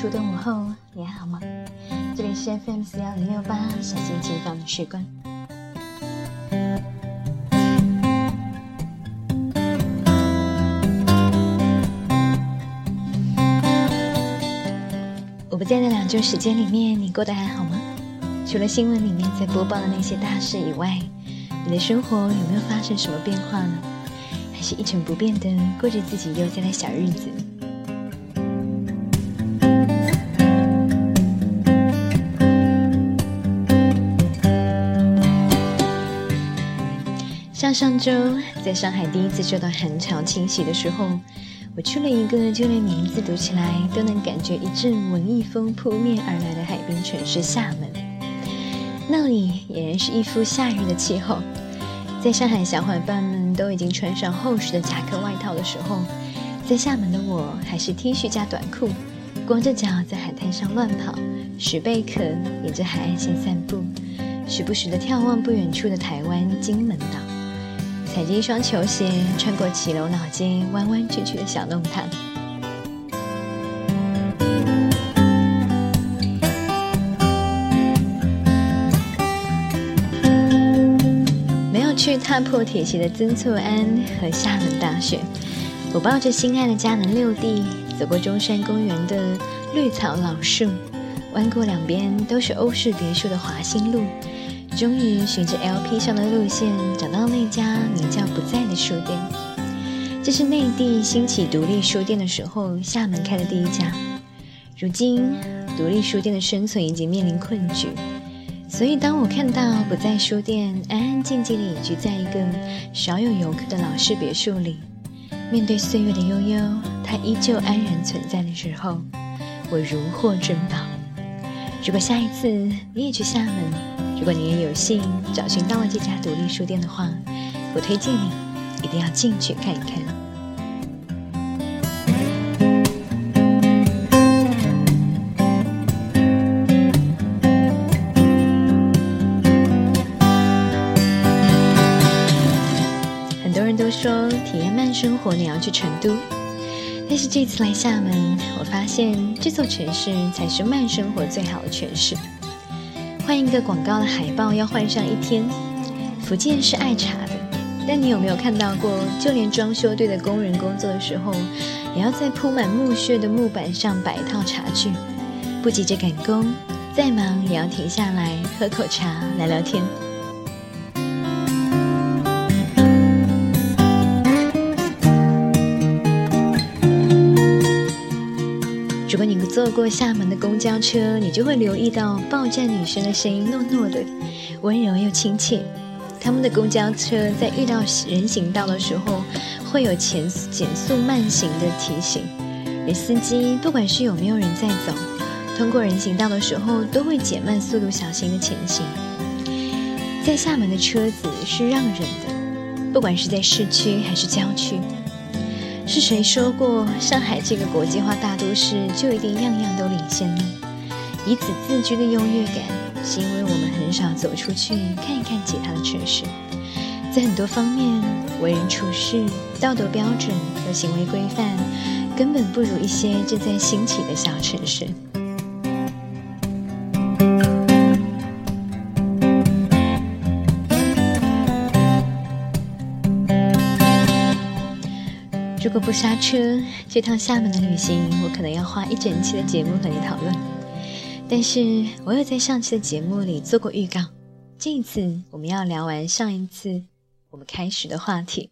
初冬午后，你还好吗？这里是 FM 四幺零六八，小心情放的时光。我不在的两周时间里面，你过得还好吗？除了新闻里面在播报的那些大事以外，你的生活有没有发生什么变化呢？还是一成不变的过着自己悠哉的小日子？上周在上海第一次受到寒潮侵袭的时候，我去了一个就连名字读起来都能感觉一阵文艺风扑面而来的海滨城市——厦门。那里俨然是一副夏日的气候。在上海小伙伴们都已经穿上厚实的夹克外套的时候，在厦门的我还是 T 恤加短裤，光着脚在海滩上乱跑，拾贝壳，沿着海岸线散步，时不时的眺望不远处的台湾金门岛，踩着一双球鞋穿过骑楼老街弯弯曲曲的小弄堂。没有去踏破铁鞋的曾厝垵和厦门大学，我抱着心爱的佳能六 D，，走过中山公园的绿草老树，弯过两边都是欧式别墅的华兴路，终于循着 LP 上的路线找到那家名叫不在的书店。这是内地兴起独立书店的时候，厦门开的第一家。如今，独立书店的生存已经面临困局。所以，当我看到不在书店，安安静静地隐居在一个少有游客的老式别墅里，面对岁月的悠悠，它依旧安然存在的时候，我如获珍宝。如果下一次你也去厦门，如果你也有幸找寻到了这家独立书店的话，我推荐你一定要进去看一看。很多人都说体验慢生活，你要去成都。但是这次来厦门，我发现这座城市才是慢生活最好的诠释。换一个广告的海报要换上一天。福建是爱茶的，但你有没有看到过，就连装修队的工人工作的时候，也要在铺满木屑的木板上摆一套茶具，不急着赶工，再忙也要停下来喝口茶，聊聊天。如果你坐过厦门的公交车，你就会留意到报站女生的声音糯糯的，温柔又亲切。他们的公交车在遇到人行道的时候，会有前减速慢行的提醒，而司机不管是有没有人在走，通过人行道的时候都会减慢速度，小心的前行。在厦门的车子是让人的，不管是在市区还是郊区。是谁说过上海这个国际化大都市就一定样样都领先呢？以此自居的优越感，是因为我们很少走出去看一看其他的城市，在很多方面，为人处事、道德标准和行为规范，根本不如一些正在兴起的小城市。如果不刹车，这趟厦门的旅行，我可能要花一整期的节目和你讨论。但是我有在上期的节目里做过预告，这一次我们要聊完上一次我们开始的话题。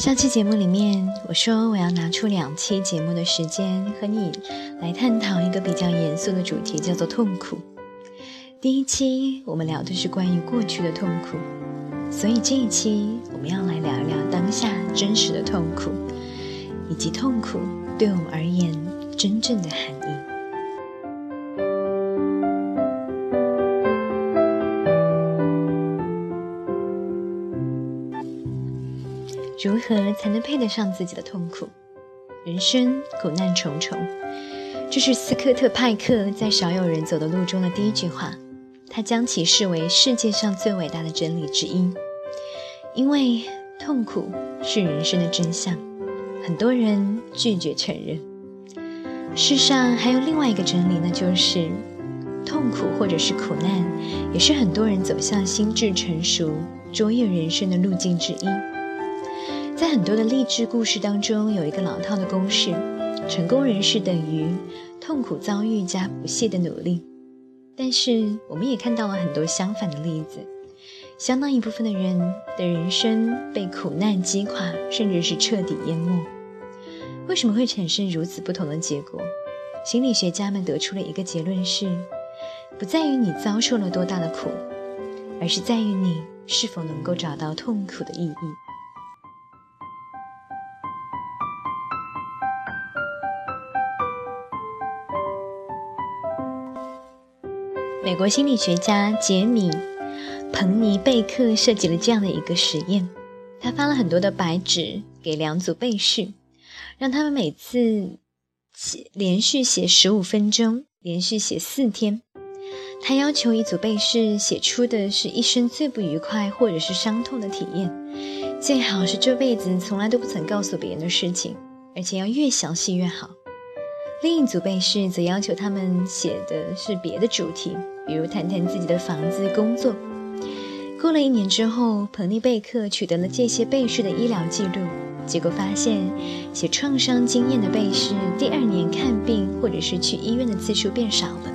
上期节目里面，我说我要拿出两期节目的时间和你来探讨一个比较严肃的主题，叫做痛苦。第一期我们聊的是关于过去的痛苦，所以这一期我们要来聊一聊当下真实的痛苦，以及痛苦对我们而言真正的含义。如何才能配得上自己的痛苦？人生苦难重重，这是斯科特派克在《少有人走的路》中的第一句话。他将其视为世界上最伟大的真理之一，因为痛苦是人生的真相，很多人拒绝承认。世上还有另外一个真理，那就是痛苦或者是苦难，也是很多人走向心智成熟、卓越人生的路径之一。在很多的励志故事当中，有一个老套的公式：成功人士等于痛苦遭遇加不懈的努力。但是，我们也看到了很多相反的例子，相当一部分的人的人生被苦难击垮，甚至是彻底淹没。为什么会产生如此不同的结果？心理学家们得出了一个结论：是不在于你遭受了多大的苦，而是在于你是否能够找到痛苦的意义。美国心理学家杰米·彭尼贝克设计了这样的一个实验，他发了很多的白纸给两组被试，让他们每次写连续写十五分钟，连续写四天。他要求一组被试写出的是一生最不愉快或者是伤痛的体验，最好是这辈子从来都不曾告诉别人的事情，而且要越详细越好。另一组被试则要求他们写的是别的主题。比如谈谈自己的房子、工作。过了一年之后，彭尼贝克取得了这些被试的医疗记录，结果发现，写创伤经验的被试第二年看病或者是去医院的次数变少了。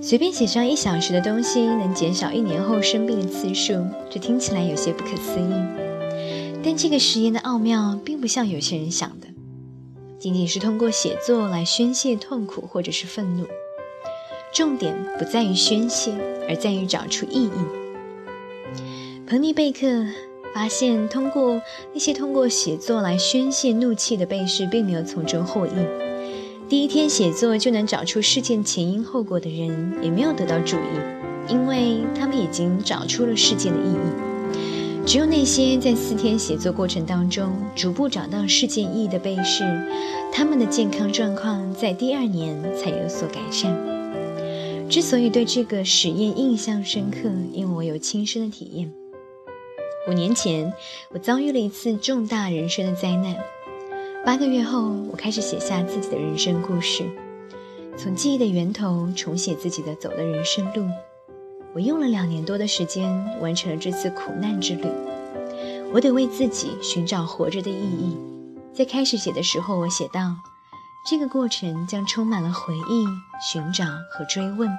随便写上一小时的东西，能减少一年后生病的次数，这听起来有些不可思议。但这个实验的奥妙，并不像有些人想的，仅仅是通过写作来宣泄痛苦或者是愤怒。重点不在于宣泄，而在于找出意义。彭尼贝克发现，通过那些通过写作来宣泄怒气的被试，并没有从中获益。第一天写作就能找出事件前因后果的人，也没有得到注意，因为他们已经找出了事件的意义。只有那些在四天写作过程当中逐步找到事件意义的被试，他们的健康状况在第二年才有所改善。之所以对这个实验印象深刻，因为我有亲身的体验。五年前，我遭遇了一次重大人生的灾难。八个月后，我开始写下自己的人生故事，从记忆的源头重写自己的走的人生路。我用了两年多的时间完成了这次苦难之旅。我得为自己寻找活着的意义。在开始写的时候，我写道。这个过程将充满了回忆、寻找和追问，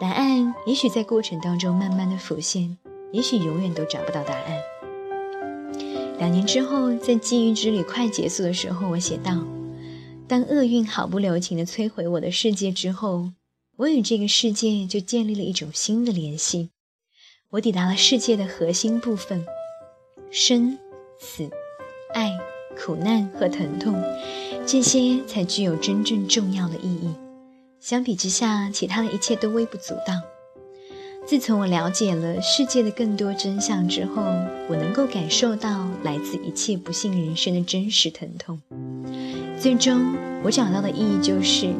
答案也许在过程当中慢慢的浮现，也许永远都找不到答案。两年之后，在记忆之旅快结束的时候，我写道：“当厄运毫不留情地摧毁我的世界之后，我与这个世界就建立了一种新的联系。我抵达了世界的核心部分：生、死、爱。”苦难和疼痛，这些才具有真正重要的意义。相比之下，其他的一切都微不足道。自从我了解了世界的更多真相之后，我能够感受到来自一切不幸人生的真实疼痛。最终，我找到的意义就是，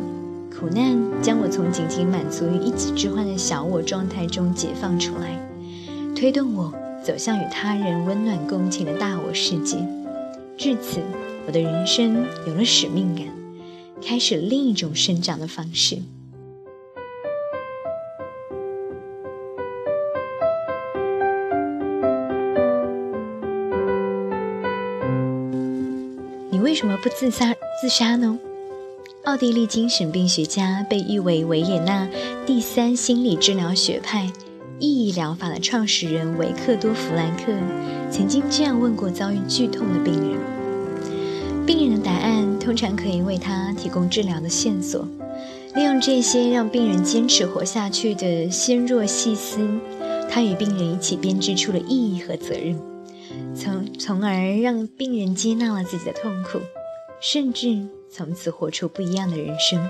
苦难将我从仅仅满足于一己之欢的小我状态中解放出来，推动我走向与他人温暖共情的大我世界。至此，我的人生有了使命感，开始另一种生长的方式。你为什么不自杀？自杀呢？奥地利精神病学家，被誉为维也纳第三心理治疗学派意义疗法的创始人维克多·弗兰克。曾经这样问过遭遇剧痛的病人，病人的答案通常可以为他提供治疗的线索。利用这些让病人坚持活下去的纤弱细丝，他与病人一起编织出了意义和责任，从从而让病人接纳了自己的痛苦，甚至从此活出不一样的人生。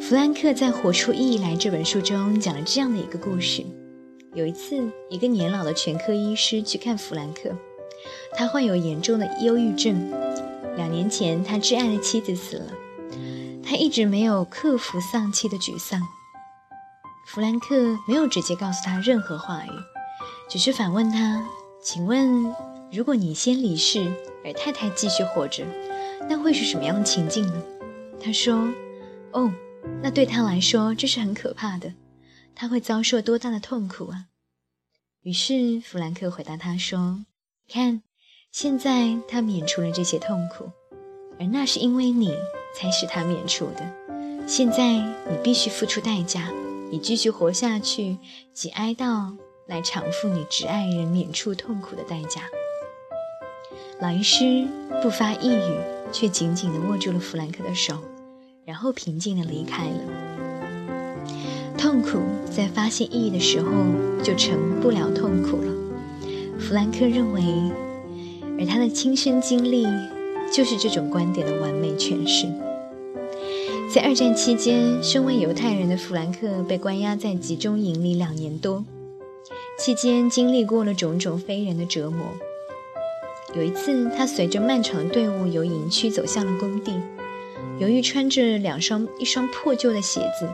弗兰克在《活出意义来》这本书中讲了这样的一个故事。有一次，一个年老的全科医师去看弗兰克，他患有严重的忧郁症。两年前，他挚爱的妻子死了，他一直没有克服丧妻的沮丧。弗兰克没有直接告诉他任何话语，只是反问他：“请问，如果你先离世，而太太继续活着，那会是什么样的情境呢？”他说：“哦，那对他来说这是很可怕的，他会遭受多大的痛苦啊！”于是弗兰克回答他说：“看，现在他免除了这些痛苦，而那是因为你才使他免除的。现在你必须付出代价，以继续活下去及哀悼来偿付你挚爱人免除痛苦的代价。”老医师不发一语，却紧紧地握住了弗兰克的手，然后平静地离开了。痛苦在发现意义的时候就成不了痛苦了，弗兰克认为，而他的亲身经历就是这种观点的完美诠释。在二战期间，身为犹太人的弗兰克被关押在集中营里两年多，期间经历过了种种非人的折磨。有一次，他随着漫长队伍由营区走向了工地。由于穿着两双一双破旧的鞋子，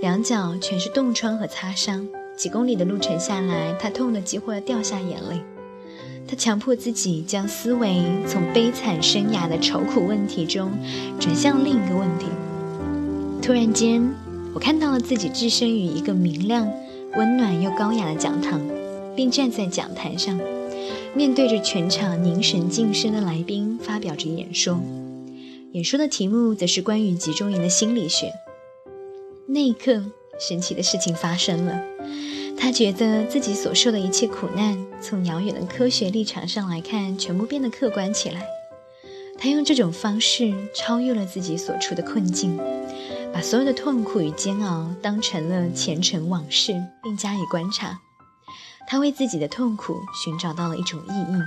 两脚全是冻疮和擦伤，几公里的路程下来，他痛得几乎要掉下眼泪。他强迫自己将思维从悲惨生涯的愁苦问题中转向另一个问题。突然间，我看到了自己置身于一个明亮、温暖又高雅的讲堂，并站在讲台上。面对着全场凝神静声的来宾，发表着演说。演说的题目则是关于集中营的心理学。那一刻，神奇的事情发生了。他觉得自己所受的一切苦难，从遥远的科学立场上来看，全部变得客观起来。他用这种方式超越了自己所处的困境，把所有的痛苦与煎熬当成了前尘往事，并加以观察。他为自己的痛苦寻找到了一种意义，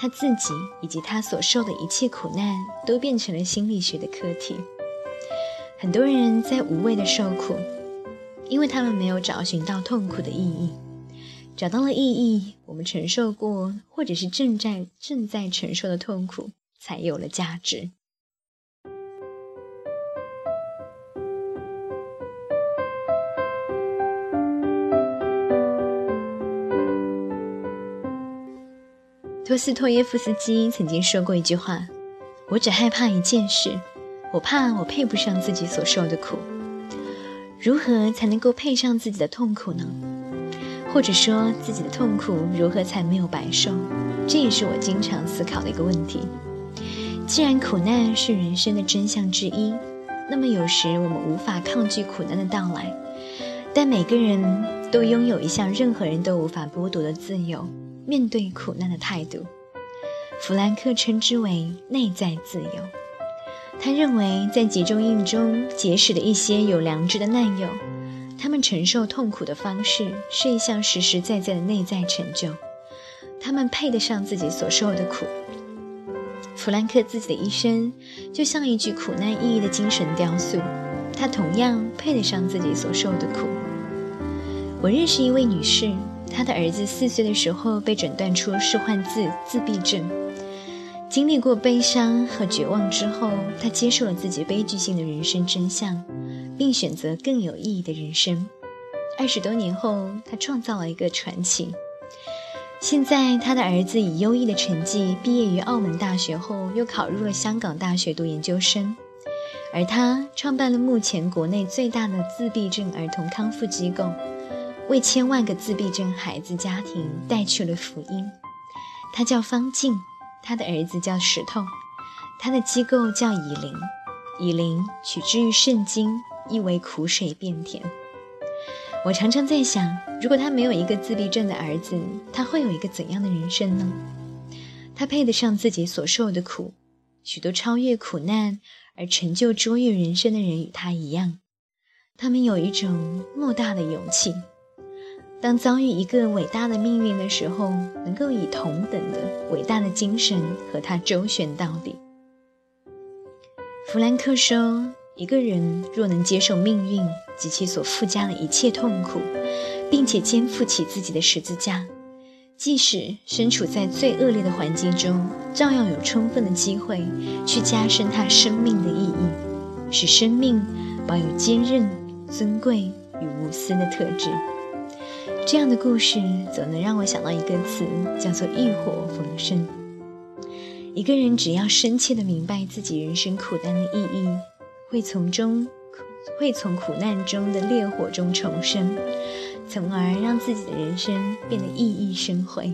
他自己以及他所受的一切苦难都变成了心理学的课题。很多人在无谓的受苦，因为他们没有找寻到痛苦的意义。找到了意义，我们承受过或者是正在正在承受的痛苦才有了价值。托斯托耶夫斯基曾经说过一句话：“我只害怕一件事，我怕我配不上自己所受的苦。如何才能够配上自己的痛苦呢？或者说，自己的痛苦如何才没有白受？这也是我经常思考的一个问题。既然苦难是人生的真相之一，那么有时我们无法抗拒苦难的到来，但每个人都拥有一项任何人都无法剥夺的自由。”面对苦难的态度，弗兰克称之为内在自由。他认为，在集中营中结识的一些有良知的难友，他们承受痛苦的方式是一项实实在在的内在成就。他们配得上自己所受的苦。弗兰克自己的一生就像一具苦难意义的精神雕塑，他同样配得上自己所受的苦。我认识一位女士。她的儿子四岁的时候被诊断出是患自自闭症。经历过悲伤和绝望之后，他接受了自己悲剧性的人生真相，并选择更有意义的人生。二十多年后，他创造了一个传奇。现在，他的儿子以优异的成绩毕业于澳门大学后，又考入了香港大学读研究生。而他创办了目前国内最大的自闭症儿童康复机构。为千万个自闭症孩子家庭带去了福音。他叫方静，他的儿子叫石头，他的机构叫以灵，以灵取之于圣经，意为苦水变甜。我常常在想，如果他没有一个自闭症的儿子，他会有一个怎样的人生呢？他配得上自己所受的苦。许多超越苦难而成就卓越人生的人与他一样，他们有一种莫大的勇气。当遭遇一个伟大的命运的时候，能够以同等的伟大的精神和他周旋到底。弗兰克说：“一个人若能接受命运及其所附加的一切痛苦，并且肩负起自己的十字架，即使身处在最恶劣的环境中，照样有充分的机会去加深他生命的意义，使生命保有坚韧、尊贵与无私的特质。这样的故事总能让我想到一个词，叫做“浴火逢生”。一个人只要深切的明白自己人生苦难的意义，会从中会从苦难中的烈火中重生，从而让自己的人生变得熠熠生辉。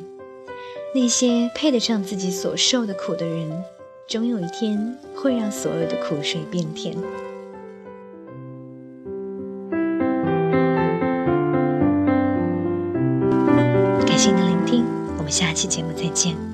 那些配得上自己所受的苦的人，终有一天会让所有的苦水变甜。下期节目再见。